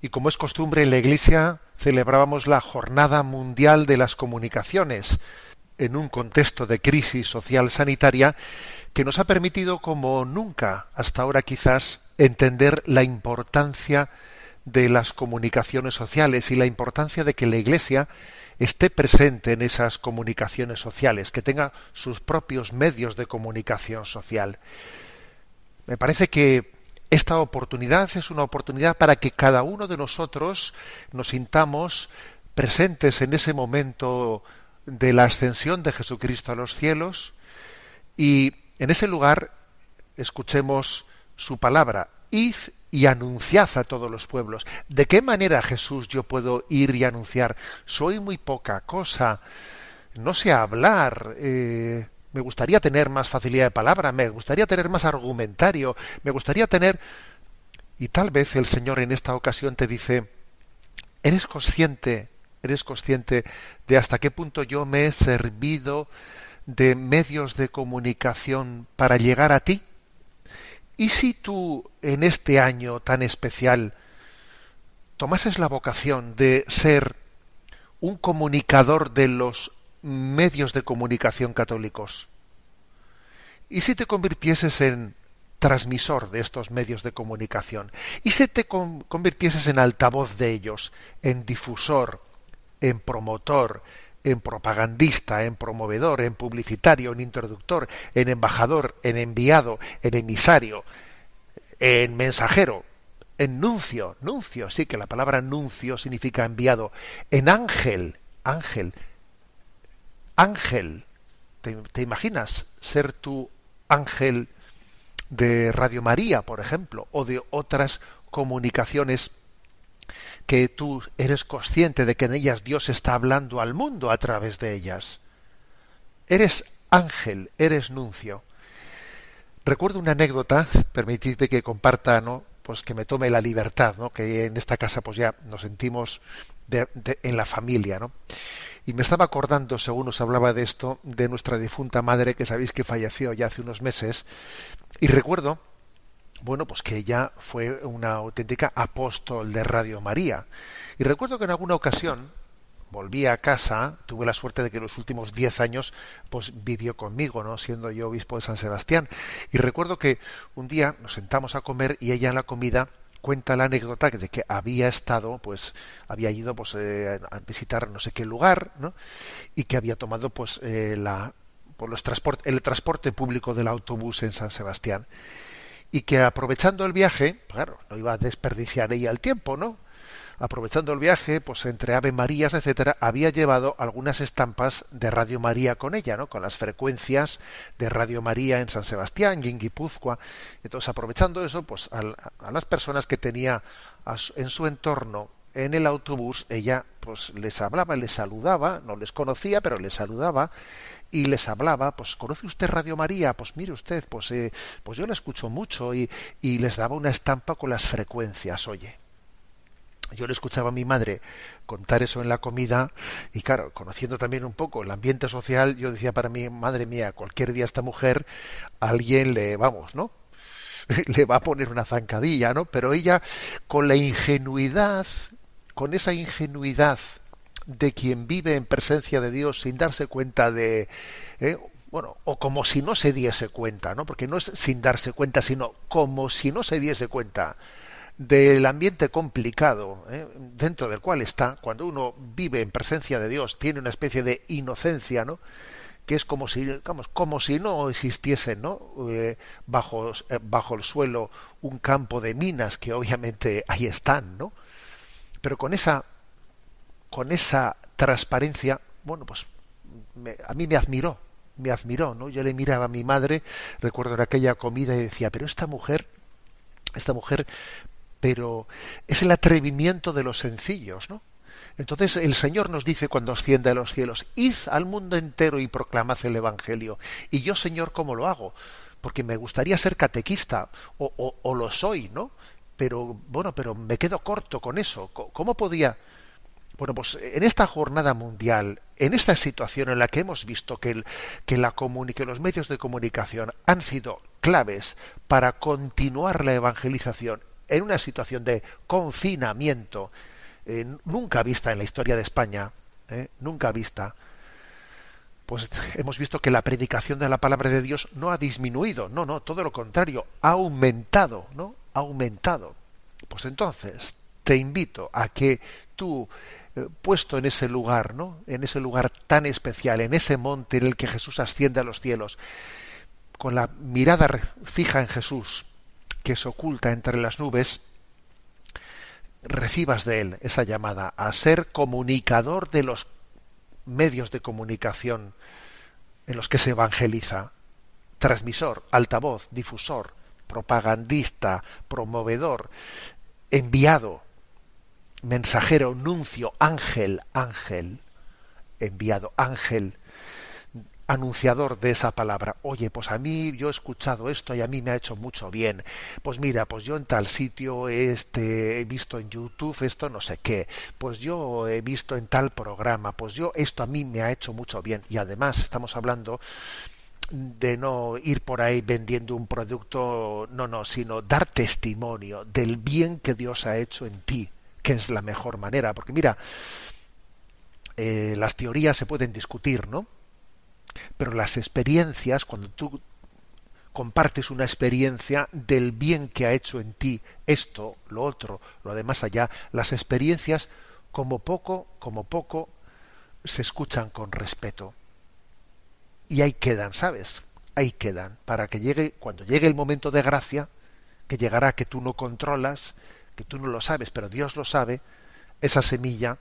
y como es costumbre en la Iglesia celebrábamos la Jornada Mundial de las Comunicaciones en un contexto de crisis social sanitaria que nos ha permitido como nunca hasta ahora quizás entender la importancia de las comunicaciones sociales y la importancia de que la Iglesia esté presente en esas comunicaciones sociales, que tenga sus propios medios de comunicación social. Me parece que esta oportunidad es una oportunidad para que cada uno de nosotros nos sintamos presentes en ese momento de la ascensión de Jesucristo a los cielos y en ese lugar escuchemos su palabra. Id y anunciad a todos los pueblos. ¿De qué manera, Jesús, yo puedo ir y anunciar? Soy muy poca cosa. No sé hablar. eh, me gustaría tener más facilidad de palabra, me gustaría tener más argumentario, me gustaría tener... Y tal vez el Señor en esta ocasión te dice, ¿eres consciente, eres consciente de hasta qué punto yo me he servido de medios de comunicación para llegar a ti? ¿Y si tú en este año tan especial tomases la vocación de ser un comunicador de los medios de comunicación católicos? ¿Y si te convirtieses en transmisor de estos medios de comunicación? ¿Y si te con- convirtieses en altavoz de ellos, en difusor, en promotor, en propagandista, en promovedor, en publicitario, en introductor, en embajador, en enviado, en emisario, en mensajero, en nuncio, nuncio, sí que la palabra nuncio significa enviado, en ángel, ángel, ángel. ¿Te, imaginas ser tu ángel de Radio María, por ejemplo, o de otras comunicaciones que tú eres consciente de que en ellas Dios está hablando al mundo a través de ellas? Eres ángel, eres nuncio. Recuerdo una anécdota, permitidme que comparta, ¿no? Pues que me tome la libertad, ¿no? Que en esta casa pues ya nos sentimos en la familia, ¿no? Y me estaba acordando, según os hablaba de esto, de nuestra difunta madre, que sabéis que falleció ya hace unos meses, y recuerdo, bueno, pues que ella fue una auténtica apóstol de Radio María. Y recuerdo que en alguna ocasión volví a casa, tuve la suerte de que los últimos diez años pues vivió conmigo, ¿no? siendo yo obispo de San Sebastián. Y recuerdo que un día nos sentamos a comer y ella en la comida cuenta la anécdota de que había estado, pues, había ido pues eh, a visitar no sé qué lugar, ¿no? Y que había tomado pues eh, la los el transporte público del autobús en San Sebastián. y que aprovechando el viaje, claro, no iba a desperdiciar ella el tiempo, ¿no? Aprovechando el viaje, pues entre Ave Marías, etcétera, había llevado algunas estampas de Radio María con ella, ¿no? Con las frecuencias de Radio María en San Sebastián y en Guipúzcoa. Entonces, aprovechando eso, pues a, las personas que tenía en su entorno en el autobús, ella pues les hablaba, les saludaba, no les conocía, pero les saludaba y les hablaba, pues ¿conoce usted Radio María? Pues mire usted, pues, eh, pues yo la escucho mucho y, y les daba una estampa con las frecuencias, oye yo le escuchaba a mi madre contar eso en la comida y claro, conociendo también un poco el ambiente social, yo decía para mí, madre mía, cualquier día esta mujer, alguien le, vamos, ¿no? le va a poner una zancadilla, ¿no? Pero ella, con la ingenuidad, con esa ingenuidad de quien vive en presencia de Dios sin darse cuenta de, ¿eh? bueno, o como si no se diese cuenta, ¿no? Porque no es sin darse cuenta, sino como si no se diese cuenta del ambiente complicado ¿eh? dentro del cual está, cuando uno vive en presencia de Dios, tiene una especie de inocencia, ¿no? que es como si, como si no existiese, ¿no? Eh, bajo, eh, bajo el suelo un campo de minas que obviamente ahí están, ¿no? Pero con esa, con esa transparencia, bueno, pues a mí me admiró, me admiró, ¿no? Yo le miraba a mi madre, recuerdo en aquella comida y decía, pero esta mujer, esta mujer pero es el atrevimiento de los sencillos, ¿no? Entonces el Señor nos dice cuando asciende a los cielos, id al mundo entero y proclamad el Evangelio. Y yo, Señor, ¿cómo lo hago? Porque me gustaría ser catequista, o, o, lo soy, ¿no? Pero, bueno, pero me quedo corto con eso. ¿Cómo podía? Bueno, pues en esta jornada mundial, en esta situación en la que hemos visto que, el, que, la que los medios de comunicación han sido claves para continuar la evangelización en una situación de confinamiento eh, nunca vista en la historia de España, eh, nunca vista, pues hemos visto que la predicación de la palabra de Dios no ha disminuido, no, no, todo lo contrario, ha aumentado, ¿no? Ha aumentado. Pues entonces te invito a que tú, eh, puesto en ese lugar, ¿no? En ese lugar tan especial, en ese monte en el que Jesús asciende a los cielos, con la mirada fija en Jesús, que se oculta entre las nubes, recibas de él esa llamada a ser comunicador de los medios de comunicación en los que se evangeliza, transmisor, altavoz, difusor, propagandista, promovedor, enviado, mensajero, nuncio, ángel, ángel, enviado, ángel, anunciador de esa palabra. Oye, pues a mí yo he escuchado esto y a mí me ha hecho mucho bien. Pues mira, pues yo en tal sitio este he visto en YouTube esto no sé qué. Pues yo he visto en tal programa, pues yo esto a mí me ha hecho mucho bien y además estamos hablando de no ir por ahí vendiendo un producto, no, no, sino dar testimonio del bien que Dios ha hecho en ti, que es la mejor manera, porque mira, eh, las teorías se pueden discutir, ¿no? Pero las experiencias, cuando tú compartes una experiencia del bien que ha hecho en ti esto, lo otro, lo de más allá, las experiencias como poco, como poco se escuchan con respeto. Y ahí quedan, ¿sabes? Ahí quedan para que llegue cuando llegue el momento de gracia, que llegará que tú no controlas, que tú no lo sabes, pero Dios lo sabe, esa semilla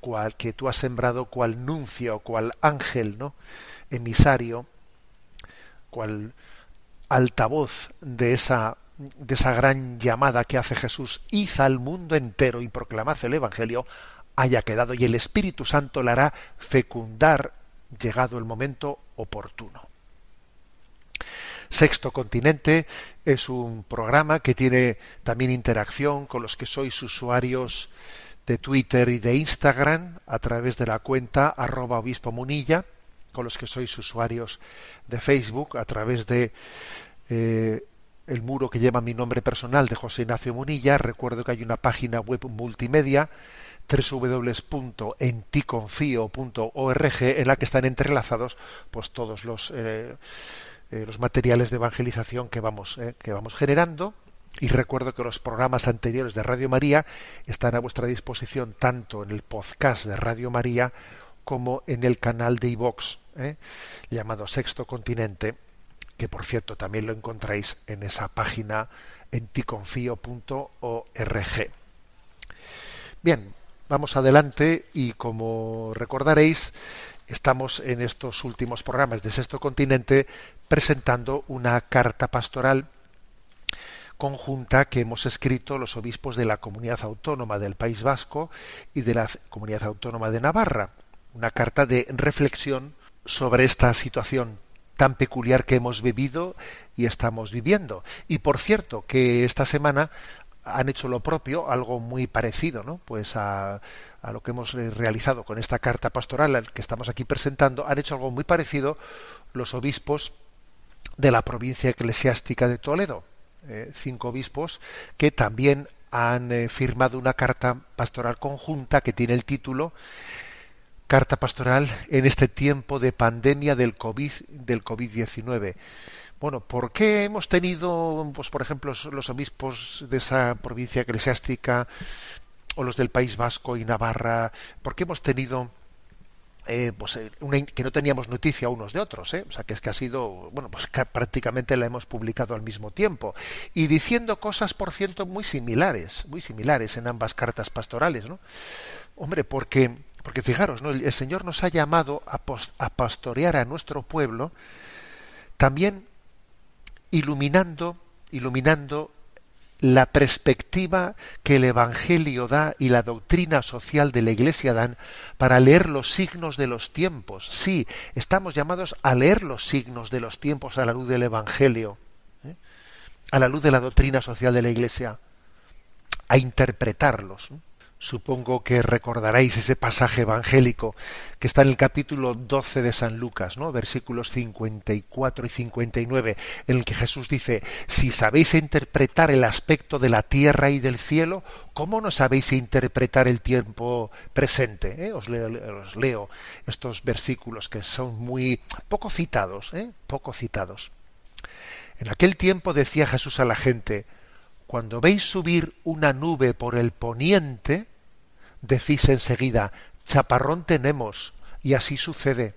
cual que tú has sembrado cual nuncio, cual ángel, ¿no? emisario, cual altavoz de esa de esa gran llamada que hace Jesús, id al mundo entero y proclamad el Evangelio, haya quedado y el Espíritu Santo la hará fecundar llegado el momento oportuno. Sexto Continente es un programa que tiene también interacción con los que sois usuarios de Twitter y de Instagram a través de la cuenta arroba obispo munilla, con los que sois usuarios de Facebook a través de eh, el muro que lleva mi nombre personal de José Ignacio Munilla. Recuerdo que hay una página web multimedia www.enticonfio.org en la que están entrelazados pues todos los eh, eh, los materiales de evangelización que vamos que vamos generando y recuerdo que los programas anteriores de Radio María están a vuestra disposición tanto en el podcast de Radio María como en el canal de iVox, ¿eh? llamado Sexto Continente. que por cierto también lo encontráis en esa página enticonfío.org. Bien, vamos adelante y como recordaréis, estamos en estos últimos programas de Sexto Continente presentando una carta pastoral conjunta que hemos escrito los obispos de la Comunidad Autónoma del País Vasco y de la Comunidad Autónoma de Navarra. Una carta de reflexión sobre esta situación tan peculiar que hemos vivido y estamos viviendo. Y por cierto, que esta semana han hecho lo propio, algo muy parecido, ¿no? Pues a, a lo que hemos realizado con esta carta pastoral que estamos aquí presentando, han hecho algo muy parecido los obispos de la provincia eclesiástica de Toledo. Eh, cinco obispos que también han eh, firmado una carta pastoral conjunta que tiene el título Carta pastoral en este tiempo de pandemia del COVID del COVID-19. Bueno, ¿por qué hemos tenido, pues por ejemplo, los obispos de esa provincia eclesiástica o los del País Vasco y Navarra, por qué hemos tenido eh, pues, eh, que no teníamos noticia unos de otros, ¿eh? o sea que es que ha sido, bueno, pues prácticamente la hemos publicado al mismo tiempo y diciendo cosas, por cierto, muy similares, muy similares en ambas cartas pastorales, ¿no? Hombre, porque, porque fijaros, ¿no? el, Señor nos ha llamado a, a pastorear a nuestro pueblo, también iluminando, iluminando la perspectiva que el Evangelio da y la doctrina social de la Iglesia dan para leer los signos de los tiempos. Sí, estamos llamados a leer los signos de los tiempos a la luz del Evangelio, ¿eh? a la luz de la doctrina social de la Iglesia, a interpretarlos. Supongo que recordaréis ese pasaje evangélico que está en el capítulo 12 de San Lucas, ¿no? versículos 54 y 59, en el que Jesús dice, si sabéis interpretar el aspecto de la tierra y del cielo, ¿cómo no sabéis interpretar el tiempo presente? ¿Eh? Os, leo, estos versículos que son muy poco citados, ¿eh? poco citados. En aquel tiempo decía Jesús a la gente, cuando veis subir una nube por el poniente, decís enseguida, chaparrón tenemos, y así sucede.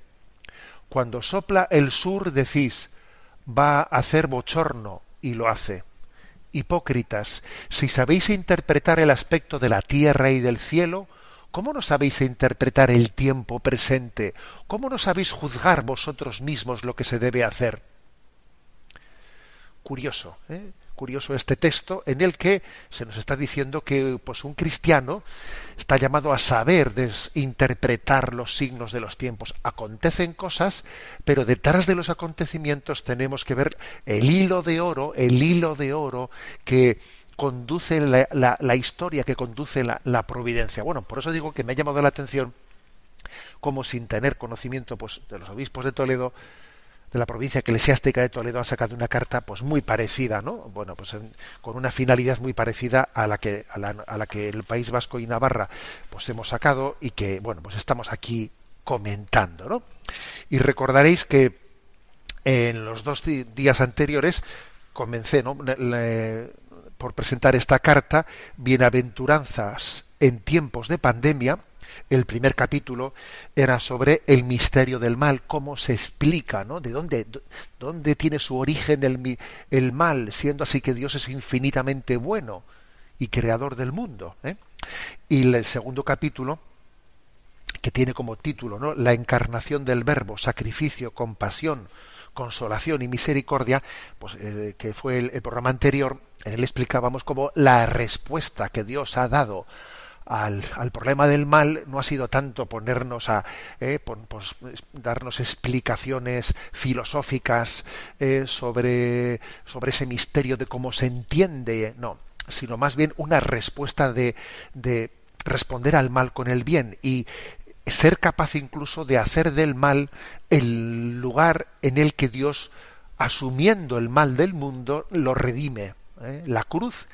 Cuando sopla el sur, decís, va a hacer bochorno, y lo hace. Hipócritas, si sabéis interpretar el aspecto de la tierra y del cielo, ¿cómo no sabéis interpretar el tiempo presente? ¿Cómo no sabéis juzgar vosotros mismos lo que se debe hacer? Curioso, ¿eh? Curioso este texto en el que se nos está diciendo que pues un cristiano está llamado a saber interpretar los signos de los tiempos. Acontecen cosas, pero detrás de los acontecimientos tenemos que ver el hilo de oro, el hilo de oro que conduce la, historia, que conduce la, la, providencia. Bueno, por eso digo que me ha llamado la atención como sin tener conocimiento pues, de los obispos de Toledo, de la provincia eclesiástica de Toledo han sacado una carta pues muy parecida, ¿no? Bueno, pues con una finalidad muy parecida a la que a la, que el País Vasco y Navarra pues hemos sacado y que bueno, pues estamos aquí comentando, ¿no? Y recordaréis que en los dos días anteriores comencé, ¿no? por presentar esta carta, Bienaventuranzas en tiempos de pandemia, el primer capítulo era sobre el misterio del mal, cómo se explica, ¿no? De dónde, dónde tiene su origen el, el mal, siendo así que Dios es infinitamente bueno y creador del mundo. ¿eh? Y el segundo capítulo, que tiene como título ¿no? la encarnación del verbo, sacrificio, compasión, consolación y misericordia, pues eh, que fue el, el programa anterior, en él explicábamos como la respuesta que Dios ha dado al, problema del mal no ha sido tanto ponernos a eh, pues, darnos explicaciones filosóficas eh, sobre, sobre ese misterio de cómo se entiende, no, sino más bien una respuesta de, de responder al mal con el bien y ser capaz incluso de hacer del mal el lugar en el que Dios, asumiendo el mal del mundo, lo redime. ¿eh? La cruz,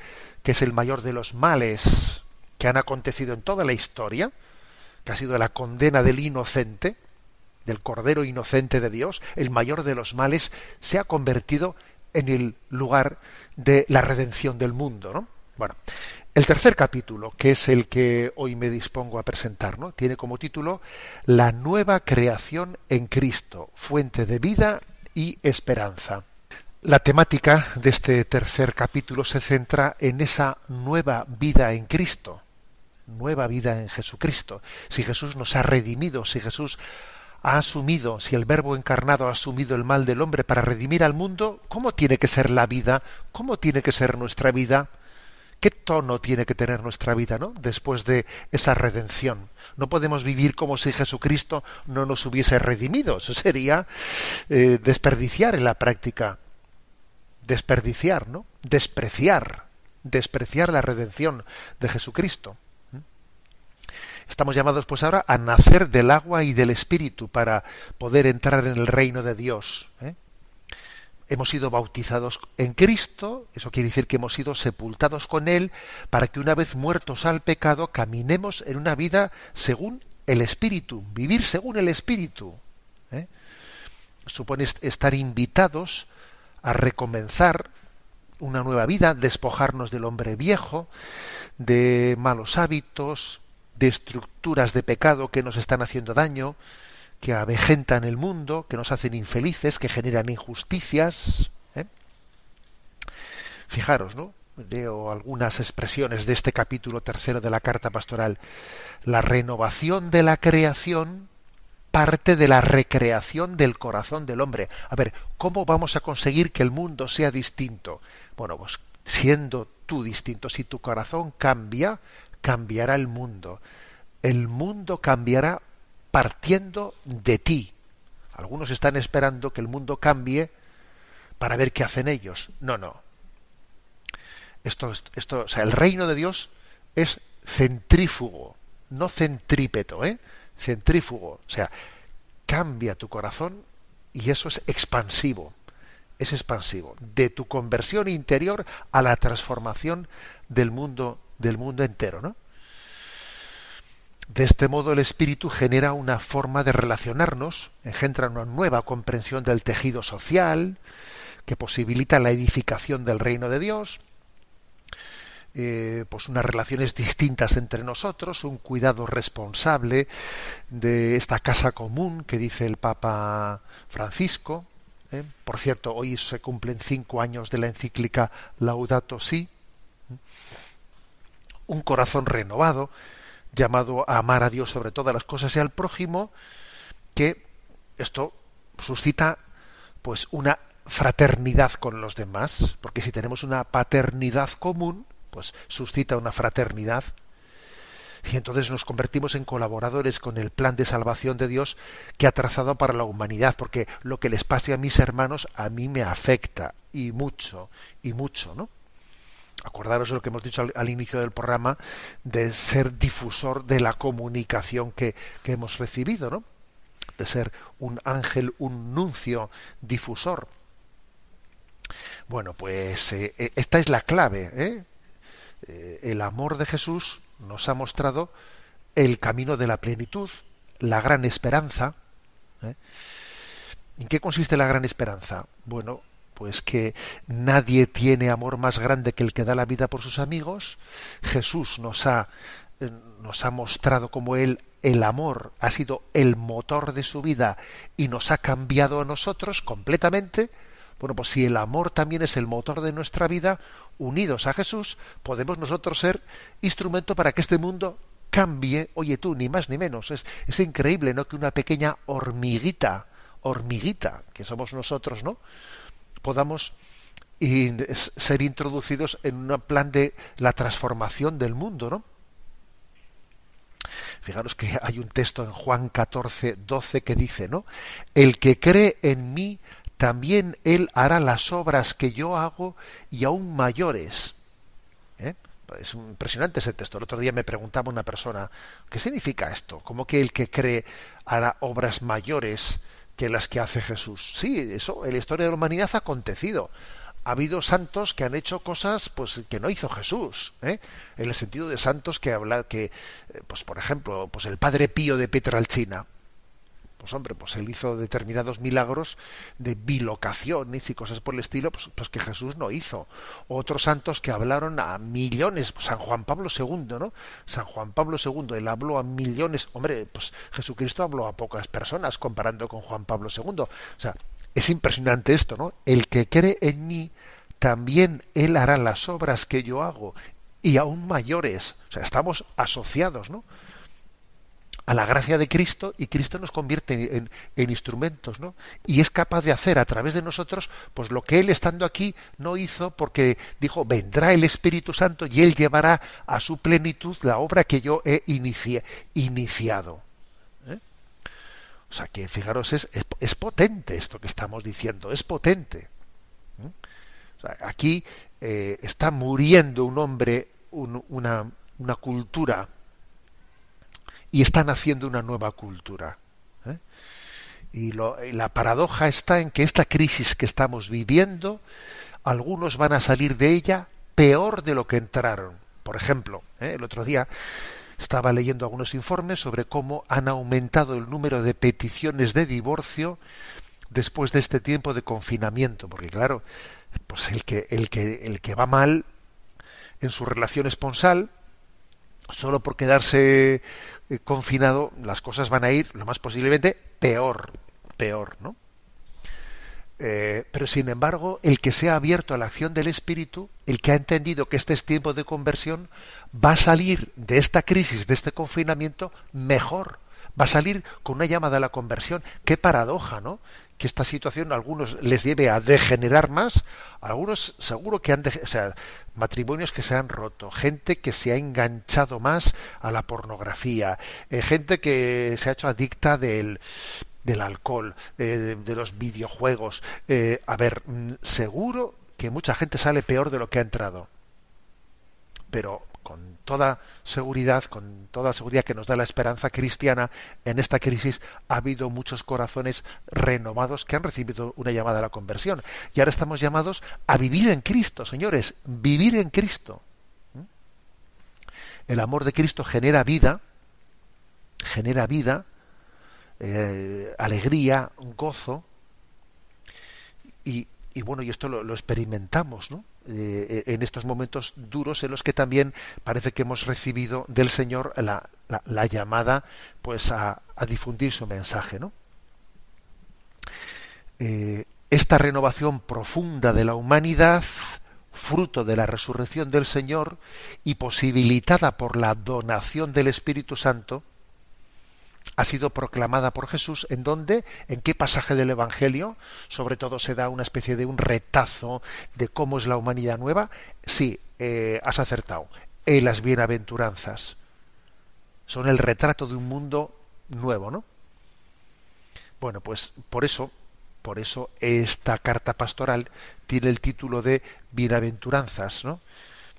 que es el mayor de los males que han acontecido en toda la historia, que ha sido la condena del inocente, del Cordero inocente de Dios, el mayor de los males, se ha convertido en el lugar de la redención del mundo, ¿no? Bueno, el tercer capítulo, que es el que hoy me dispongo a presentar, ¿no? Tiene como título La nueva creación en Cristo, fuente de vida y esperanza. La temática de este tercer capítulo se centra en esa nueva vida en Cristo, nueva vida en Jesucristo. Si Jesús nos ha redimido, si Jesús ha asumido, si el Verbo encarnado ha asumido el mal del hombre para redimir al mundo, ¿cómo tiene que ser la vida? ¿Cómo tiene que ser nuestra vida? ¿Qué tono tiene que tener nuestra vida, ¿no? Después de esa redención. No podemos vivir como si Jesucristo no nos hubiese redimido. Eso sería eh, desperdiciar en la práctica. Desperdiciar, ¿no? Despreciar. Despreciar la redención de Jesucristo. Estamos llamados pues ahora a nacer del agua y del espíritu para poder entrar en el reino de Dios. ¿eh? hemos sido bautizados en Cristo, eso quiere decir que hemos sido sepultados con Él, para que una vez muertos al pecado caminemos en una vida según el Espíritu, vivir según el Espíritu. ¿eh? Supone estar invitados a recomenzar una nueva vida, despojarnos del hombre viejo, de malos hábitos, de estructuras de pecado que nos están haciendo daño, que avejentan el mundo, que nos hacen infelices, que generan injusticias. ¿eh? Fijaros, ¿no? Leo algunas expresiones de este capítulo tercero de la carta pastoral. La renovación de la creación parte de la recreación del corazón del hombre. A ver, ¿cómo vamos a conseguir que el mundo sea distinto? Bueno, pues siendo tú distinto, si tu corazón cambia, cambiará el mundo. El mundo cambiará partiendo de ti. Algunos están esperando que el mundo cambie para ver qué hacen ellos. No, no. Esto, esto, o sea, el reino de Dios es centrífugo, no centrípeto, ¿eh? Centrífugo. O sea, cambia tu corazón y eso es expansivo. Es expansivo. De tu conversión interior a la transformación del mundo, del mundo entero, ¿no? De este modo el espíritu genera una forma de relacionarnos, engendra una nueva comprensión del tejido social, que posibilita la edificación del reino de Dios, eh, pues unas relaciones distintas entre nosotros, un cuidado responsable de esta casa común que dice el Papa Francisco. ¿eh? Por cierto, hoy se cumplen cinco años de la encíclica Laudato Si. Un corazón renovado, llamado a amar a Dios sobre todas las cosas y al prójimo, que esto suscita pues una fraternidad con los demás, porque si tenemos una paternidad común, pues suscita una fraternidad y entonces nos convertimos en colaboradores con el plan de salvación de Dios que ha trazado para la humanidad, porque lo que les pase a mis hermanos a mí me afecta y mucho, y mucho, ¿no? Acordaros de lo que hemos dicho al, inicio del programa, de ser difusor de la comunicación que, hemos recibido, ¿no? De ser un ángel, un nuncio difusor. Bueno, pues eh, eh, esta es la clave. ¿eh? el amor de Jesús nos ha mostrado el camino de la plenitud, la gran esperanza. ¿En qué consiste la gran esperanza? Bueno, pues que nadie tiene amor más grande que el que da la vida por sus amigos. Jesús nos ha, eh, nos ha mostrado como él el amor ha sido el motor de su vida y nos ha cambiado a nosotros completamente. Bueno, pues si el amor también es el motor de nuestra vida, unidos a Jesús, podemos nosotros ser instrumento para que este mundo cambie, oye tú, ni más ni menos. Es, es increíble, ¿no? Que una pequeña hormiguita, hormiguita, que somos nosotros, ¿no? Podamos ser introducidos en un plan de la transformación del mundo, ¿no? Fijaros que hay un texto en Juan 14, 12 que dice, ¿no? El que cree en mí, también él hará las obras que yo hago y aún mayores. ¿Eh? Es impresionante ese texto. El otro día me preguntaba una persona, ¿qué significa esto? ¿Cómo que el que cree hará obras mayores? Que las que hace Jesús. Sí, eso en la historia de la humanidad ha acontecido. Ha habido santos que han hecho cosas pues que no hizo Jesús, ¿eh? en el sentido de santos que habla que eh, pues por ejemplo, pues el padre Pío de Petralcina, pues hombre, pues él hizo determinados milagros de bilocaciones y cosas por el estilo, pues, pues, que Jesús no hizo. Otros santos que hablaron a millones, pues San Juan Pablo II, ¿no? San Juan Pablo II, él habló a millones, hombre, pues Jesucristo habló a pocas personas comparando con Juan Pablo II. O sea, es impresionante esto, ¿no? El que cree en mí, también él hará las obras que yo hago y aún mayores. O sea, estamos asociados, ¿no? A la gracia de Cristo y Cristo nos convierte en, instrumentos, ¿no? Y es capaz de hacer a través de nosotros, pues lo que Él estando aquí no hizo porque dijo, vendrá el Espíritu Santo y Él llevará a su plenitud la obra que yo he iniciado. ¿eh? O sea que, fijaros, es, es, potente esto que estamos diciendo, es potente. ¿eh? Aquí eh, está muriendo un hombre, una, una cultura, y están haciendo una nueva cultura. ¿eh? Y, la paradoja está en que esta crisis que estamos viviendo, algunos van a salir de ella peor de lo que entraron. Por ejemplo, ¿eh? el otro día estaba leyendo algunos informes sobre cómo han aumentado el número de peticiones de divorcio después de este tiempo de confinamiento, porque claro, pues el que el que el que va mal en su relación esponsal solo por quedarse eh, confinado, las cosas van a ir, lo más posiblemente, peor, peor, ¿no? Eh, pero sin embargo, el que se ha abierto a la acción del Espíritu, el que ha entendido que este es tiempo de conversión, va a salir de esta crisis, de este confinamiento, mejor. Va a salir con una llamada a la conversión. Qué paradoja, ¿no? Que esta situación a algunos les lleve a degenerar más, a algunos seguro que han, de, o sea, matrimonios que se han roto, gente que se ha enganchado más a la pornografía, eh, gente que se ha hecho adicta del del alcohol, eh, de, los videojuegos. Eh, a ver, mm, seguro que mucha gente sale peor de lo que ha entrado. Pero con toda seguridad, con toda seguridad que nos da la esperanza cristiana, en esta crisis ha habido muchos corazones renovados que han recibido una llamada a la conversión. Y ahora estamos llamados a vivir en Cristo, señores, vivir en Cristo. ¿Mm? El amor de Cristo genera vida, genera vida, eh, alegría, gozo, y, bueno, y esto lo experimentamos, ¿no? Eh, en estos momentos duros en los que también parece que hemos recibido del Señor la, la, llamada pues a, difundir su mensaje. ¿no? Eh, esta renovación profunda de la humanidad, fruto de la resurrección del Señor y posibilitada por la donación del Espíritu Santo, ha sido proclamada por Jesús, ¿en dónde? ¿En qué pasaje del Evangelio? Sobre todo se da una especie de un retazo de cómo es la humanidad nueva. Sí, eh, has acertado. En las bienaventuranzas. Son el retrato de un mundo nuevo, ¿no? Bueno, pues por eso, por eso esta carta pastoral tiene el título de Bienaventuranzas, ¿no?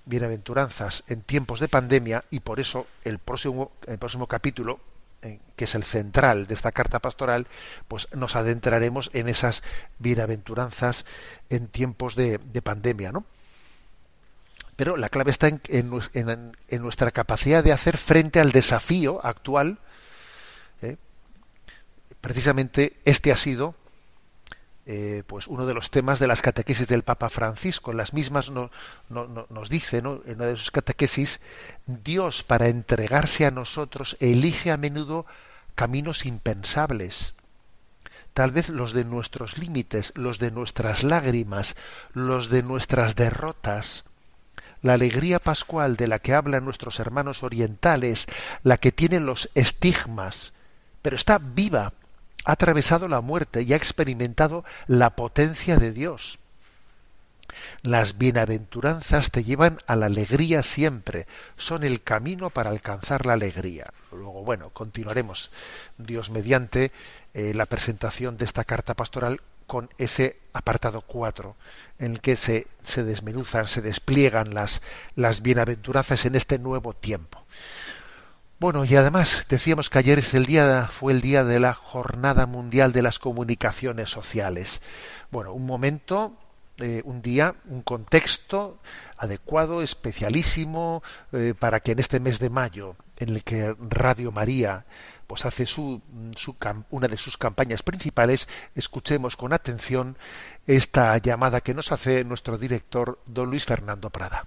Bienaventuranzas en tiempos de pandemia y por eso el próximo, el próximo capítulo, eh, que es el central de esta carta pastoral, pues nos adentraremos en esas bienaventuranzas en tiempos de, pandemia, ¿no? Pero la clave está en, nuestra capacidad de hacer frente al desafío actual. ¿eh? Precisamente este ha sido eh, pues uno de los temas de las catequesis del Papa Francisco. En las mismas no, nos dice, ¿no? en una de sus catequesis, Dios para entregarse a nosotros elige a menudo caminos impensables. Tal vez los de nuestros límites, los de nuestras lágrimas, los de nuestras derrotas. La alegría pascual de la que hablan nuestros hermanos orientales, la que tiene los estigmas, pero está viva ha atravesado la muerte y ha experimentado la potencia de Dios. Las bienaventuranzas te llevan a la alegría siempre, son el camino para alcanzar la alegría. Luego, bueno, continuaremos, Dios mediante, eh, la presentación de esta carta pastoral con ese apartado 4, en el que se, se desmenuzan, se despliegan las, las bienaventuranzas en este nuevo tiempo. Bueno, y además decíamos que ayer es el día, fue el día de la Jornada Mundial de las Comunicaciones Sociales. Bueno, un momento, eh, un día, un contexto adecuado, especialísimo, eh, para que en este mes de mayo, en el que Radio María pues hace su, su, una de sus campañas principales, escuchemos con atención esta llamada que nos hace nuestro director, don Luis Fernando Prada.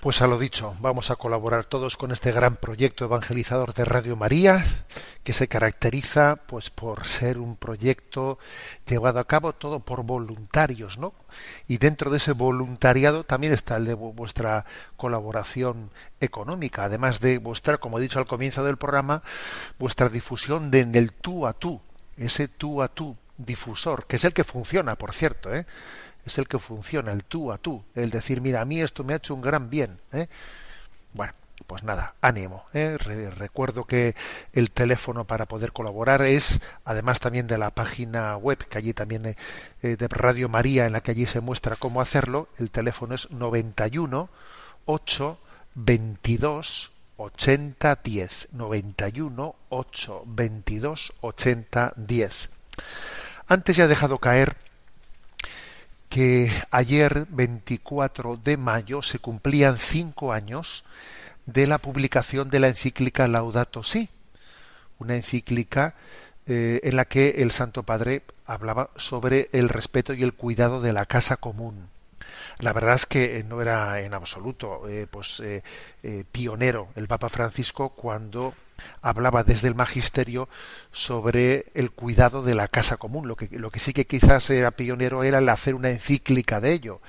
Pues a lo dicho, vamos a colaborar todos con este gran proyecto evangelizador de Radio María, que se caracteriza pues por ser un proyecto llevado a cabo todo por voluntarios, ¿no? Y dentro de ese voluntariado también está el de vuestra colaboración económica, además de vuestra, como he dicho al comienzo del programa, vuestra difusión de en el tú a tú, ese tú a tú difusor, que es el que funciona, por cierto, ¿eh? Es el que funciona, el tú a tú, el decir, mira, a mí esto me ha hecho un gran bien. ¿eh? Bueno, pues nada, ánimo. ¿eh? recuerdo que el teléfono para poder colaborar es, además también de la página web, que allí también eh, de Radio María, en la que allí se muestra cómo hacerlo, el teléfono es 91 8 22 80 10. 91 8 22 80 10. Antes ya he dejado caer que ayer 24 de mayo se cumplían cinco años de la publicación de la encíclica Laudato Si, una encíclica eh, en la que el Santo Padre hablaba sobre el respeto y el cuidado de la casa común. La verdad es que no era en absoluto eh, pues eh, pionero el Papa Francisco cuando hablaba desde el magisterio sobre el cuidado de la casa común. Lo que, sí que quizás era pionero era el hacer una encíclica de ello.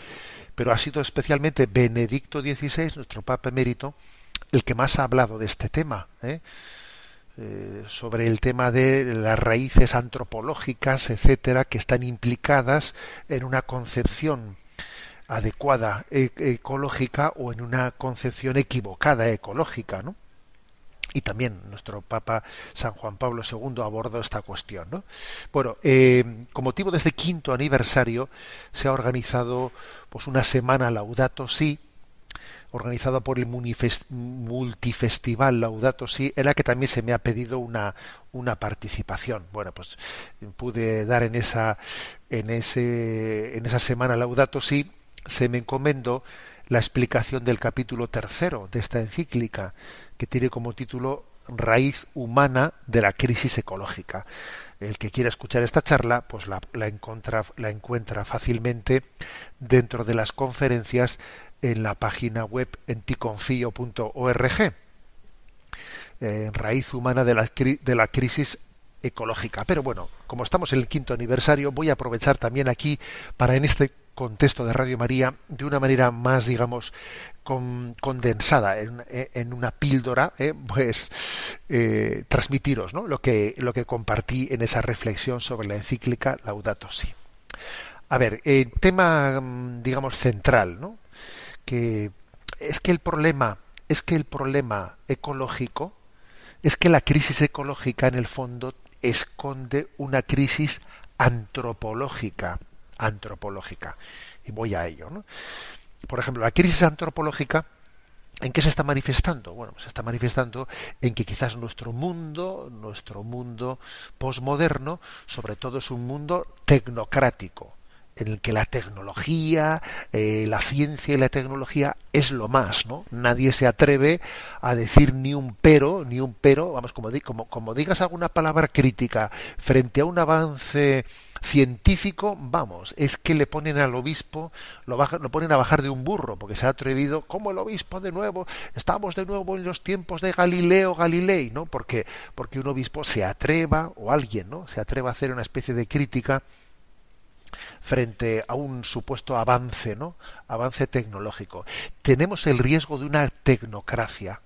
Pero ha sido especialmente Benedicto XVI, nuestro Papa emérito, el que más ha hablado de este tema. ¿eh? Eh, sobre el tema de las raíces antropológicas, etcétera, que están implicadas en una concepción adecuada e, ecológica o en una concepción equivocada ecológica, ¿no? y también nuestro Papa San Juan Pablo II abordó esta cuestión. ¿no? Bueno, eh, con motivo de este quinto aniversario se ha organizado pues una semana Laudato Si, organizada por el multifestival Laudato Si, en la que también se me ha pedido una, una participación. Bueno, pues pude dar en esa, en ese, en esa semana Laudato Si, se me encomendó la explicación del capítulo tercero de esta encíclica, que tiene como título Raíz humana de la crisis ecológica. El que quiera escuchar esta charla, pues la, encuentra, fácilmente dentro de las conferencias en la página web enticonfío.org. En raíz humana de la, de la crisis ecológica. Pero bueno, como estamos en el quinto aniversario, voy a aprovechar también aquí para en este contexto de Radio María de una manera más, digamos, condensada en, una píldora, eh, pues eh, transmitiros lo, que, lo que compartí en esa reflexión sobre la encíclica Laudato Si. A ver, eh, tema, mm, digamos, central, ¿no? que es que el problema, es que el problema ecológico, es que la crisis ecológica en el fondo esconde una crisis antropológica antropológica. Y voy a ello. ¿no? Por ejemplo, la crisis antropológica ¿En qué se está manifestando? Bueno, se está manifestando en que quizás nuestro mundo, nuestro mundo posmoderno, sobre todo es un mundo tecnocrático, en el que la tecnología, eh, la ciencia y la tecnología es lo más, ¿no? Nadie se atreve a decir ni un pero, ni un pero, vamos, como, como, como digas alguna palabra crítica frente a un avance científico, vamos, es que le ponen al obispo, lo, lo ponen a bajar de un burro, porque se ha atrevido, como el obispo de nuevo, estamos de nuevo en los tiempos de Galileo Galilei, ¿no? Porque, porque un obispo se atreva, o alguien, ¿no? Se atreva a hacer una especie de crítica frente a un supuesto avance, ¿no? Avance tecnológico. Tenemos el riesgo de una tecnocracia,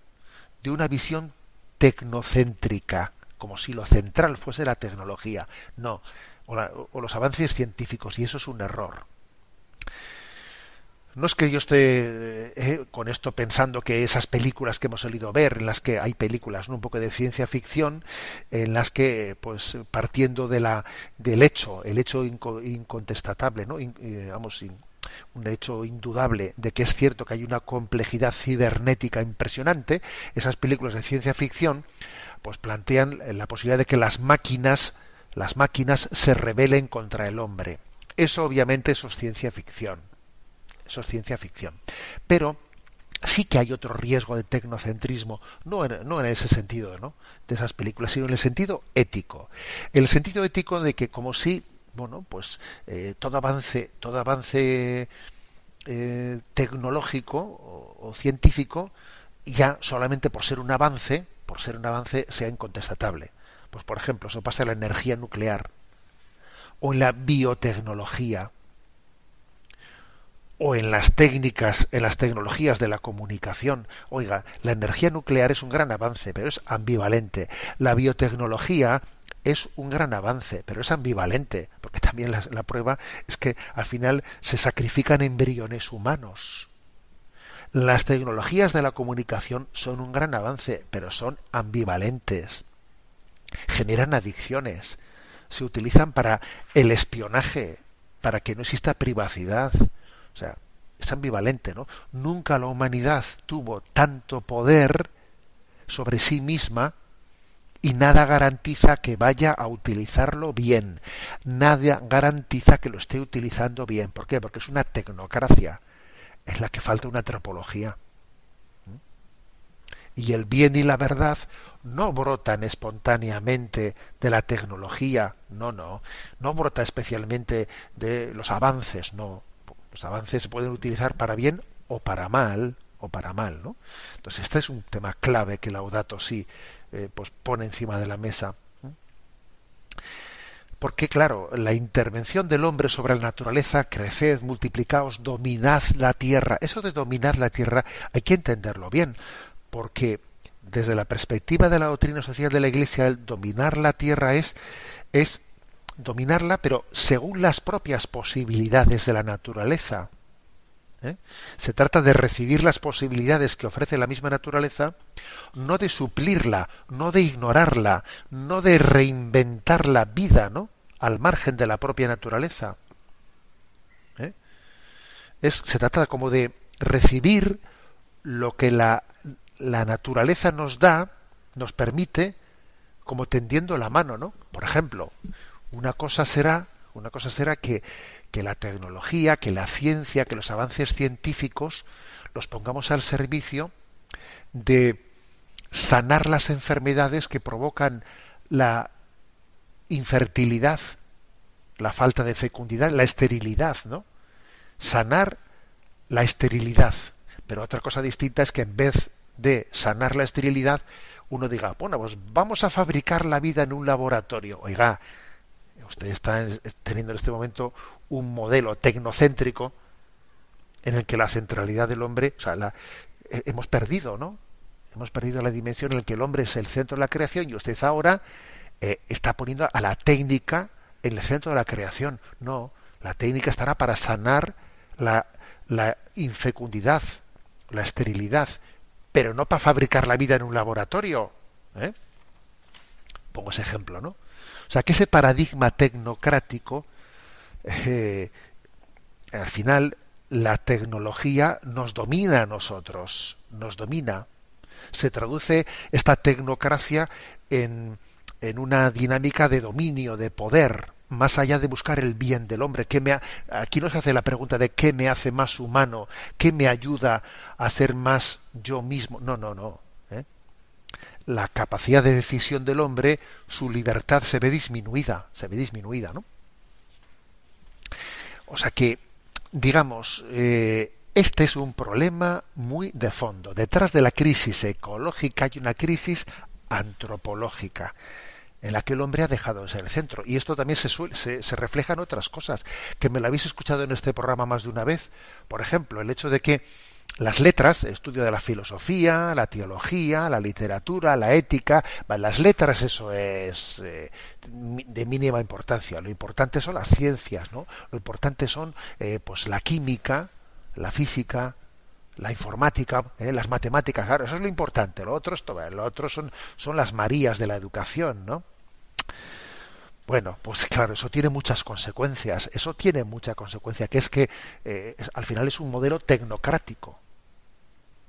de una visión tecnocéntrica, como si lo central fuese la tecnología. No, o, los avances científicos, y eso es un error. No es que yo esté eh, con esto pensando que esas películas que hemos solido ver, en las que hay películas, un poco de ciencia ficción, en las que, pues, partiendo de la, del hecho, el hecho incontestable, ¿no? Eh, vamos, un hecho indudable de que es cierto que hay una complejidad cibernética impresionante, esas películas de ciencia ficción, pues plantean la posibilidad de que las máquinas, las máquinas se rebelen contra el hombre. Eso obviamente eso es ciencia ficción eso es ciencia ficción. Pero sí que hay otro riesgo de tecnocentrismo, no en, no en ese sentido, ¿no? de esas películas, sino en el sentido ético. El sentido ético de que como si, bueno, pues eh, todo avance, todo avance eh, tecnológico o, o, científico, ya solamente por ser un avance, por ser un avance, sea incontestatable. Pues por ejemplo, eso pasa en la energía nuclear o en la biotecnología o en las técnicas, en las tecnologías de la comunicación. Oiga, la energía nuclear es un gran avance, pero es ambivalente. La biotecnología es un gran avance, pero es ambivalente, porque también la, la prueba es que al final se sacrifican embriones humanos. Las tecnologías de la comunicación son un gran avance, pero son ambivalentes. Generan adicciones. Se utilizan para el espionaje, para que no exista privacidad, o sea, es ambivalente, ¿no? Nunca la humanidad tuvo tanto poder sobre sí misma y nada garantiza que vaya a utilizarlo bien. Nada garantiza que lo esté utilizando bien. ¿Por qué? Porque es una tecnocracia en la que falta una antropología. Y el bien y la verdad no brotan espontáneamente de la tecnología, no, no, no brota especialmente de los avances, no, los avances se pueden utilizar para bien o para mal, o para mal, ¿no? Entonces este es un tema clave que Laudato sí eh, pues pone encima de la mesa. Porque, claro, la intervención del hombre sobre la naturaleza, creced, multiplicaos, dominad la tierra. Eso de dominar la tierra hay que entenderlo bien, porque desde la perspectiva de la doctrina social de la Iglesia, el dominar la tierra es, es dominarla, pero según las propias posibilidades de la naturaleza. ¿eh? Se trata de recibir las posibilidades que ofrece la misma naturaleza, no de suplirla, no de ignorarla, no de reinventar la vida, ¿no? Al margen de la propia naturaleza. ¿eh? Es, se trata como de recibir lo que la, la naturaleza nos da, nos permite, como tendiendo la mano, ¿no? Por ejemplo, una cosa será, una cosa será que, que la tecnología, que la ciencia, que los avances científicos los pongamos al servicio de sanar las enfermedades que provocan la infertilidad, la falta de fecundidad, la esterilidad, ¿no? Sanar la esterilidad. Pero otra cosa distinta es que en vez de sanar la esterilidad, uno diga, bueno, pues vamos a fabricar la vida en un laboratorio. Oiga, usted está teniendo en este momento un modelo tecnocéntrico en el que la centralidad del hombre, o sea, la, eh, hemos perdido, ¿no? Hemos perdido la dimensión en la que el hombre es el centro de la creación y usted ahora eh, está poniendo a la técnica en el centro de la creación. No, la técnica estará para sanar la, la infecundidad, la esterilidad, pero no para fabricar la vida en un laboratorio. ¿eh? Pongo ese ejemplo, ¿no? O sea, que ese paradigma tecnocrático eh, al final la tecnología nos domina a nosotros, nos domina. Se traduce esta tecnocracia en, en una dinámica de dominio, de poder, más allá de buscar el bien del hombre. ¿qué me aquí nos hace la pregunta de qué me hace más humano, qué me ayuda a ser más yo mismo. No, no, no. ¿eh? La capacidad de decisión del hombre, su libertad se ve disminuida, se ve disminuida, ¿no? O sea que, digamos, eh, este es un problema muy de fondo. Detrás de la crisis ecológica hay una crisis antropológica en la que el hombre ha dejado de ser el centro. Y esto también se, se, se, refleja en otras cosas, que me lo habéis escuchado en este programa más de una vez. Por ejemplo, el hecho de que las letras, el estudio de la filosofía, la teología, la literatura, la ética, las letras eso es eh, de mínima importancia. Lo importante son las ciencias, ¿no? Lo importante son eh, pues la química, la física, la informática, eh, las matemáticas, claro, eso es lo importante. Lo otro, esto, lo otro son, son las Marías de la educación, ¿no? Bueno, pues claro, eso tiene muchas consecuencias. Eso tiene mucha consecuencia, que es que eh, al final es un modelo tecnocrático,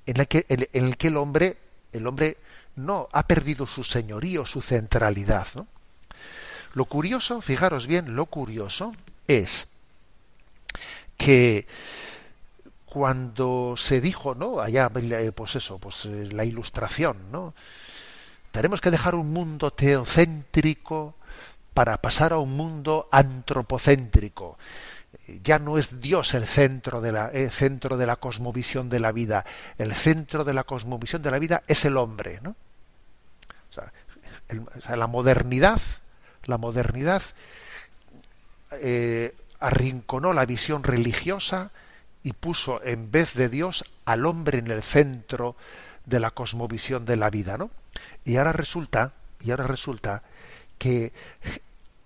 en el que, en, el, que el hombre, el hombre no ha perdido su señorío, su centralidad. ¿no? Lo curioso, fijaros bien, lo curioso es que cuando se dijo, ¿no? Allá, eh, pues eso, pues eh, la ilustración, ¿no? Tenemos que dejar un mundo teocéntrico para pasar a un mundo antropocéntrico. Ya no es Dios el centro de la eh, centro de la cosmovisión de la vida. El centro de la cosmovisión de la vida es el hombre, ¿no? O sea, la modernidad, la modernidad arrinconó la visión religiosa y puso en vez de Dios al hombre en el centro de la cosmovisión de la vida, ¿no? Y ahora resulta, y ahora resulta que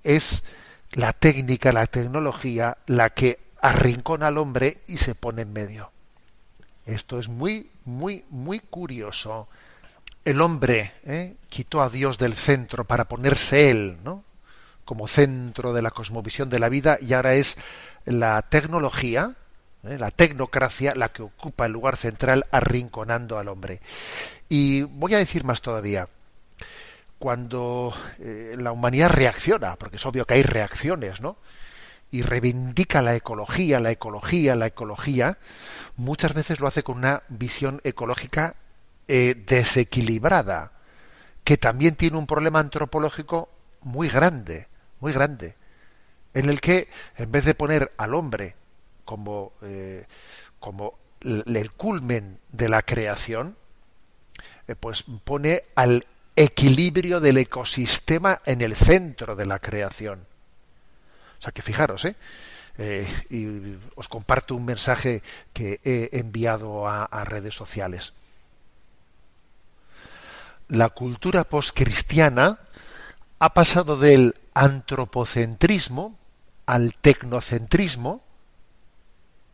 es la técnica, la tecnología la que arrincona al hombre y se pone en medio. Esto es muy, muy, muy curioso. El hombre ¿eh? quitó a Dios del centro para ponerse él, ¿no? Como centro de la cosmovisión de la vida y ahora es la tecnología ¿eh? la tecnocracia la que ocupa el lugar central arrinconando al hombre. Y voy a decir más todavía, cuando eh, la humanidad reacciona, porque es obvio que hay reacciones, ¿no? y reivindica la ecología, la ecología, la ecología, muchas veces lo hace con una visión ecológica eh, desequilibrada, que también tiene un problema antropológico muy grande, muy grande, en el que en vez de poner al hombre como, eh, como el culmen de la creación, eh, pues pone al equilibrio del ecosistema en el centro de la creación. O sea que fijaros, ¿eh? y os comparto un mensaje que he enviado a, a redes sociales. La cultura poscristiana ha pasado del antropocentrismo al tecnocentrismo,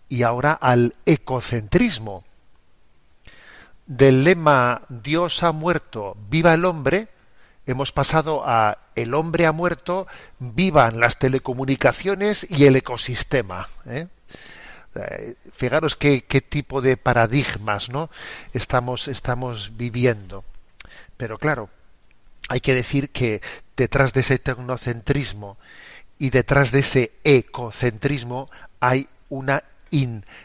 y ahora al ecocentrismo. Del lema Dios ha muerto, viva el hombre, hemos pasado a el hombre ha muerto, vivan las telecomunicaciones y el ecosistema. ¿eh? eh fijaros qué, qué, tipo de paradigmas ¿no? estamos, estamos viviendo. Pero claro, hay que decir que detrás de ese tecnocentrismo y detrás de ese ecocentrismo hay una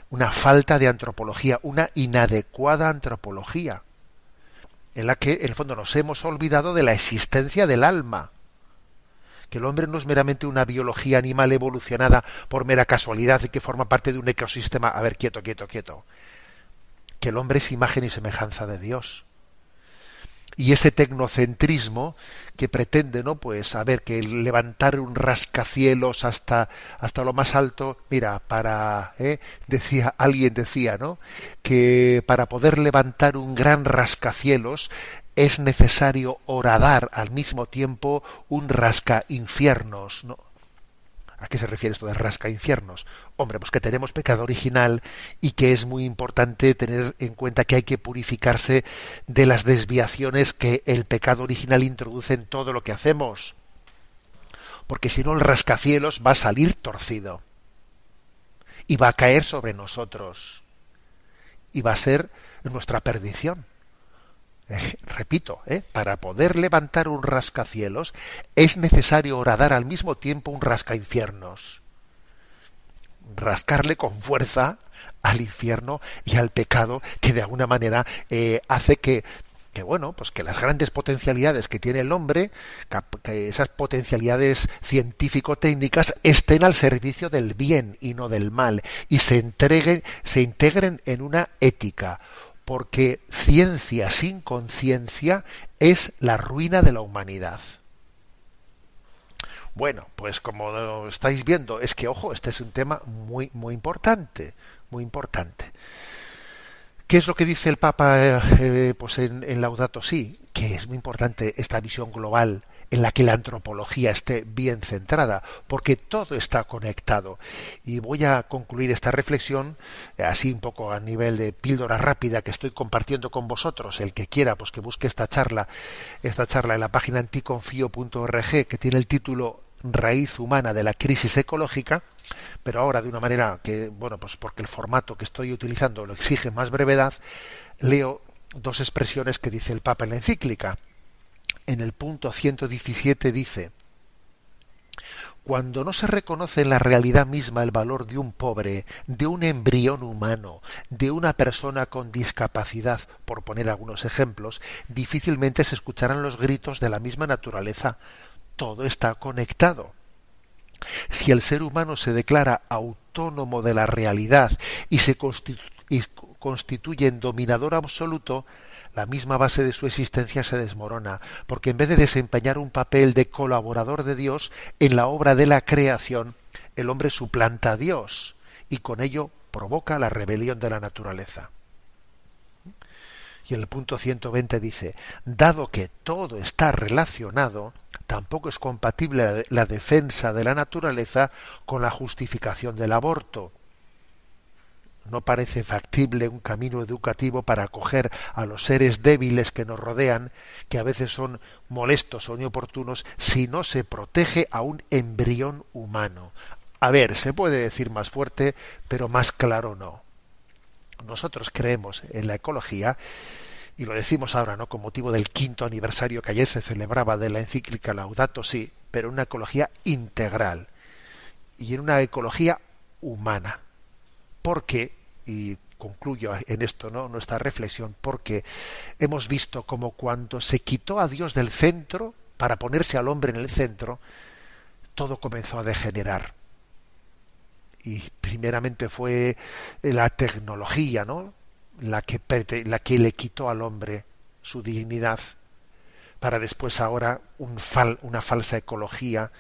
una falta de antropología, una inadecuada antropología, en la que en el fondo nos hemos olvidado de la existencia del alma, que el hombre no es meramente una biología animal evolucionada por mera casualidad y que forma parte de un ecosistema. A ver, quieto, quieto, quieto. Que el hombre es imagen y semejanza de Dios y ese tecnocentrismo que pretende no pues saber que levantar un rascacielos hasta hasta lo más alto. Mira para ¿eh? decía alguien decía no que para poder levantar un gran rascacielos es necesario horadar al mismo tiempo un rasca infiernos no ¿A qué se refiere esto de rasca infiernos? Hombre, pues que tenemos pecado original y que es muy importante tener en cuenta que hay que purificarse de las desviaciones que el pecado original introduce en todo lo que hacemos. porque si no el rascacielos va a salir torcido y va a caer sobre nosotros y va a ser nuestra perdición. Repito, eh, para poder levantar un rascacielos es necesario horadar al mismo tiempo un rascainfiernos. Rascarle con fuerza al infierno y al pecado que de alguna manera eh, hace que que bueno, pues que las grandes potencialidades que tiene el hombre, que esas potencialidades científico-técnicas estén al servicio del bien y no del mal y se entreguen, se integren en una ética, porque ciencia sin conciencia es la ruina de la humanidad. Bueno, pues como estáis viendo, es que ojo, este es un tema muy muy importante, muy importante. ¿Qué es lo que dice el Papa eh, eh, pues en, Laudato Si? Que es muy importante esta visión global en la que la antropología esté bien centrada, porque todo está conectado. Y voy a concluir esta reflexión, eh, así un poco a nivel de píldora rápida que estoy compartiendo con vosotros. El que quiera, pues que busque esta charla, esta charla en la página anticonfío.org, que tiene el título Raíz humana de la crisis ecológica pero ahora de una manera que, bueno, pues porque el formato que estoy utilizando lo exige más brevedad, leo dos expresiones que dice el Papa en la encíclica. En el punto 117 dice, cuando no se reconoce en la realidad misma el valor de un pobre, de un embrión humano, de una persona con discapacidad, por poner algunos ejemplos, difícilmente se escucharán los gritos de la misma naturaleza. Todo está conectado. Si el ser humano se declara autónomo de la realidad y se constituye en dominador absoluto, la misma base de su existencia se desmorona, porque en vez de desempeñar un papel de colaborador de Dios en la obra de la creación, el hombre suplanta a Dios y con ello provoca la rebelión de la naturaleza. Y en el punto 120 dice, dado que todo está relacionado, tampoco es compatible la defensa de la naturaleza con la justificación del aborto. No parece factible un camino educativo para acoger a los seres débiles que nos rodean, que a veces son molestos o inoportunos, si no se protege a un embrión humano. A ver, se puede decir más fuerte, pero más claro no. Nosotros creemos en la ecología y lo decimos ahora, ¿no? Con motivo del quinto aniversario que ayer se celebraba de la encíclica Laudato Si, pero una ecología integral y en una ecología humana. Porque, y concluyo en esto, ¿no? Nuestra reflexión, porque hemos visto como cuando se quitó a Dios del centro para ponerse al hombre en el centro, todo comenzó a degenerar. Y primeramente fue la tecnología, ¿no? la que, la que le quitó al hombre su dignidad, para después ahora un fal, una falsa ecología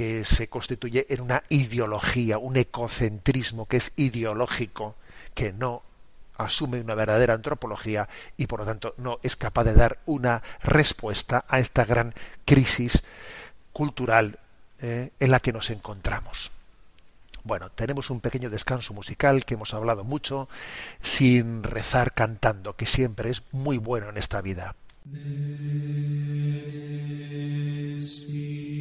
que se constituye en una ideología, un ecocentrismo que es ideológico, que no asume una verdadera antropología y por lo tanto no es capaz de dar una respuesta a esta gran crisis cultural eh, en la que nos encontramos. Bueno, tenemos un pequeño descanso musical que hemos hablado mucho, sin rezar cantando, que siempre es muy bueno en esta vida. Del Espíritu.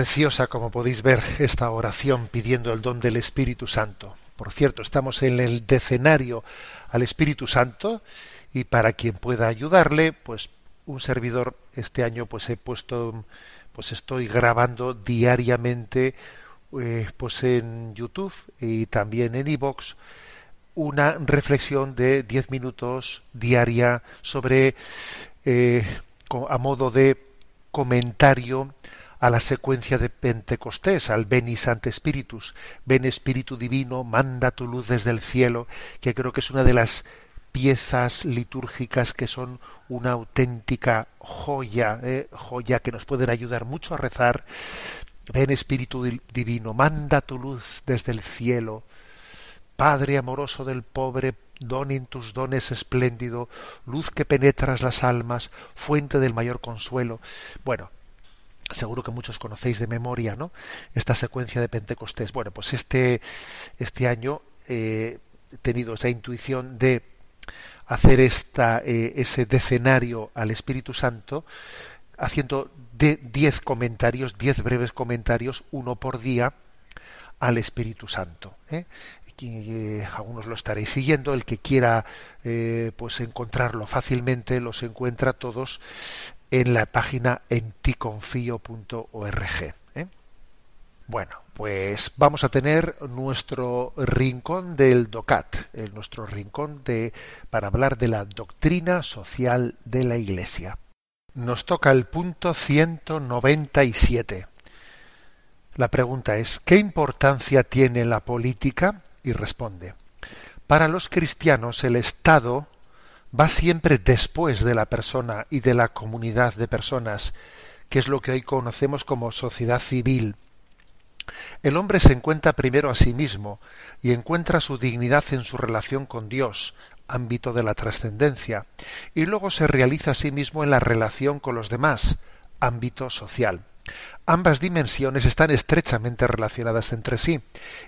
Preciosa, como podéis ver, esta oración pidiendo el don del Espíritu Santo. Por cierto, estamos en el decenario al Espíritu Santo y para quien pueda ayudarle, pues un servidor este año pues he puesto pues estoy grabando diariamente eh, pues en YouTube y también en iVoox una reflexión de diez minutos diaria sobre eh, a modo de comentario a la secuencia de Pentecostés, al Ven y Sante Spiritus, ven Espíritu Divino, manda tu luz desde el cielo, que creo que es una de las piezas litúrgicas que son una auténtica joya, eh, joya que nos pueden ayudar mucho a rezar. Ven Espíritu Divino, manda tu luz desde el cielo. Padre amoroso del pobre, don en tus dones espléndido, luz que penetras las almas, fuente del mayor consuelo. Bueno, seguro que muchos conocéis de memoria, ¿no? Esta secuencia de Pentecostés. Bueno, pues este, este año eh, he tenido esa intuición de hacer esta, eh, ese decenario al Espíritu Santo, haciendo de diez comentarios, diez breves comentarios, uno por día, al Espíritu Santo. ¿eh? eh algunos lo estaréis siguiendo, el que quiera pues encontrarlo fácilmente los encuentra todos en la página enticonfío.org. ¿eh? Bueno, pues vamos a tener nuestro rincón del DOCAT, el, nuestro rincón de, para hablar de la doctrina social de la Iglesia. Nos toca el punto 197. La pregunta es, ¿qué importancia tiene la política? Y responde, para los cristianos el Estado va siempre después de la persona y de la comunidad de personas, que es lo que hoy conocemos como sociedad civil. El hombre se encuentra primero a sí mismo y encuentra su dignidad en su relación con Dios, ámbito de la trascendencia, y luego se realiza a sí mismo en la relación con los demás, ámbito social. Ambas dimensiones están estrechamente relacionadas entre sí.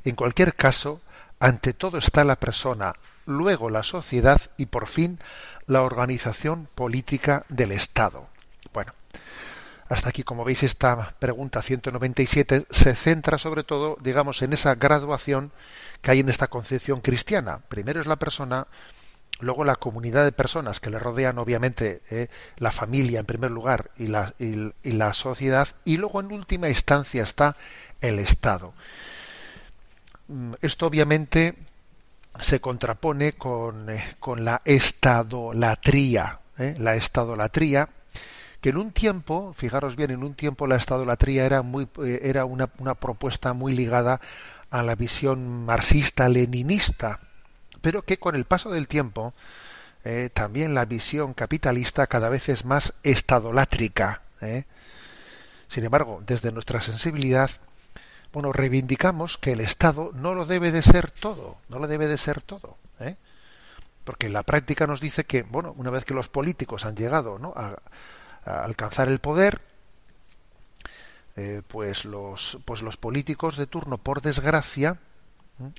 En cualquier caso, ante todo está la persona, luego la sociedad y por fin la organización política del Estado. Bueno, hasta aquí, como veis, esta pregunta 197 se centra sobre todo, digamos, en esa graduación que hay en esta concepción cristiana. Primero es la persona, luego la comunidad de personas que le rodean, obviamente, eh, la familia en primer lugar y la, y la sociedad, y luego en última instancia está el Estado. Mm, esto obviamente se contrapone con, eh, con la estadolatría. ¿eh? La estadolatría, que en un tiempo, fijaros bien, en un tiempo la estadolatría era, muy, eh, era una, una propuesta muy ligada a la visión marxista-leninista, pero que con el paso del tiempo también la visión capitalista cada vez es más estadolátrica. Sin embargo, desde nuestra sensibilidad, bueno, reivindicamos que el Estado no lo debe de ser todo, no lo debe de ser todo, ¿eh? porque la práctica nos dice que, bueno, una vez que los políticos han llegado ¿no? a, alcanzar el poder, pues los, pues los políticos de turno, por desgracia,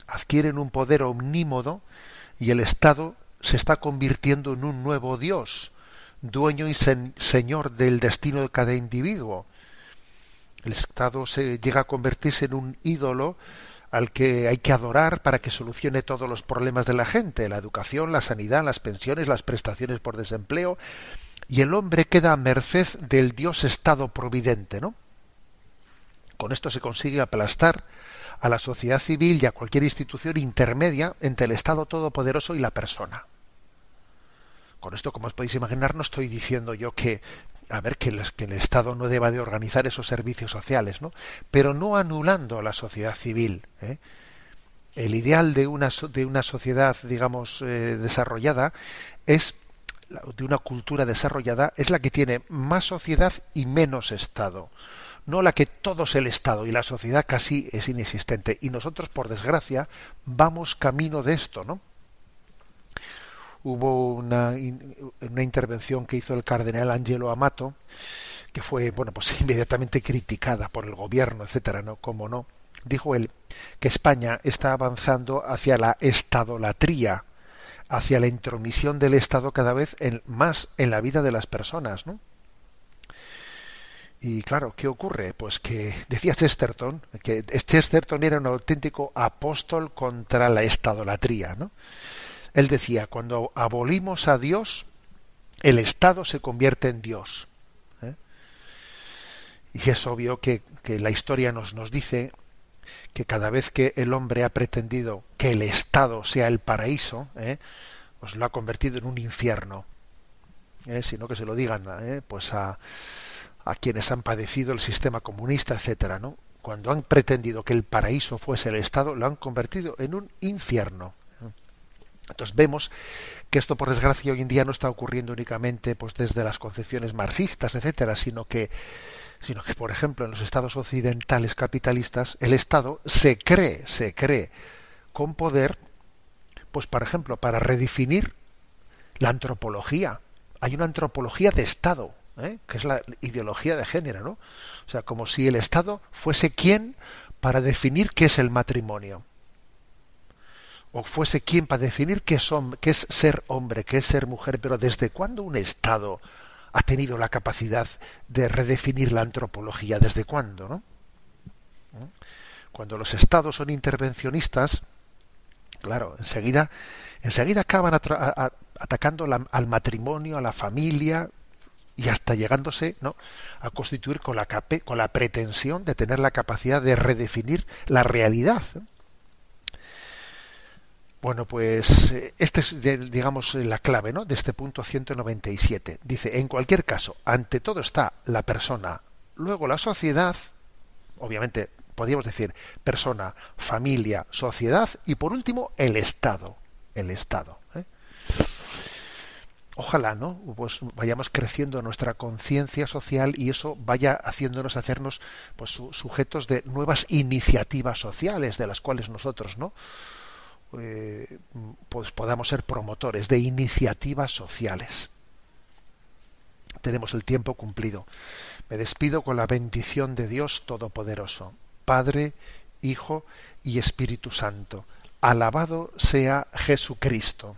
adquieren un poder omnímodo y el Estado se está convirtiendo en un nuevo Dios, dueño y señor del destino de cada individuo. El Estado se llega a convertirse en un ídolo al que hay que adorar para que solucione todos los problemas de la gente, la educación, la sanidad, las pensiones, las prestaciones por desempleo, y el hombre queda a merced del Dios Estado providente, ¿no? Con esto se consigue aplastar a la sociedad civil y a cualquier institución intermedia entre el Estado todopoderoso y la persona. Con esto, como os podéis imaginar, no estoy diciendo yo que, a ver, que, el Estado no deba de organizar esos servicios sociales, ¿no? Pero no anulando la sociedad civil. ¿eh? El ideal de una, de una sociedad, digamos, eh, desarrollada es de una cultura desarrollada es la que tiene más sociedad y menos Estado no la que todo es el Estado y la sociedad casi es inexistente. Y nosotros, por desgracia, vamos camino de esto, ¿no? Hubo una, una intervención que hizo el cardenal Angelo Amato, que fue, bueno, pues inmediatamente criticada por el gobierno, etcétera, ¿no? Como no. Dijo él que España está avanzando hacia la estadolatría, hacia la intromisión del Estado cada vez más en la vida de las personas, ¿no? Y claro, ¿qué ocurre? Pues que decía Chesterton, que Chesterton era un auténtico apóstol contra la estadolatría, ¿no? Él decía, cuando abolimos a Dios, el Estado se convierte en Dios. ¿eh? Y es obvio que, la historia nos, nos dice que cada vez que el hombre ha pretendido que el Estado sea el paraíso, ¿eh? pues lo ha convertido en un infierno. ¿eh? Sino que se lo digan ¿eh? pues a a quienes han padecido el sistema comunista, etcétera, ¿no? Cuando han pretendido que el paraíso fuese el Estado, lo han convertido en un infierno. Entonces vemos que esto, por desgracia, hoy en día no está ocurriendo únicamente pues, desde las concepciones marxistas, etcétera, sino que, sino que, por ejemplo, en los estados occidentales capitalistas, el Estado se cree, se cree con poder, pues, por ejemplo, para redefinir la antropología. Hay una antropología de Estado, ¿eh? que es la ideología de género, ¿no? O sea, como si el Estado fuese quien para definir qué es el matrimonio. O fuese quien para definir qué es, ser hombre, qué es ser mujer. Pero ¿desde cuándo un Estado ha tenido la capacidad de redefinir la antropología? ¿Desde cuándo, no? Cuando los Estados son intervencionistas, claro, enseguida, enseguida acaban atacando al matrimonio, a la familia, y hasta llegándose ¿no? a constituir con la pretensión de tener la capacidad de redefinir la realidad. Bueno, pues eh, este es, digamos, la clave ¿no? de este punto 197. Dice, en cualquier caso, ante todo está la persona, luego la sociedad, obviamente podríamos decir persona, familia, sociedad y por último el Estado. El Estado. ¿eh? ojalá no pues vayamos creciendo nuestra conciencia social y eso vaya haciéndonos hacernos pues sujetos de nuevas iniciativas sociales de las cuales nosotros no eh, pues podamos ser promotores de iniciativas sociales. Tenemos el tiempo cumplido. Me despido con la bendición de Dios todopoderoso Padre Hijo y Espíritu Santo. Alabado sea Jesucristo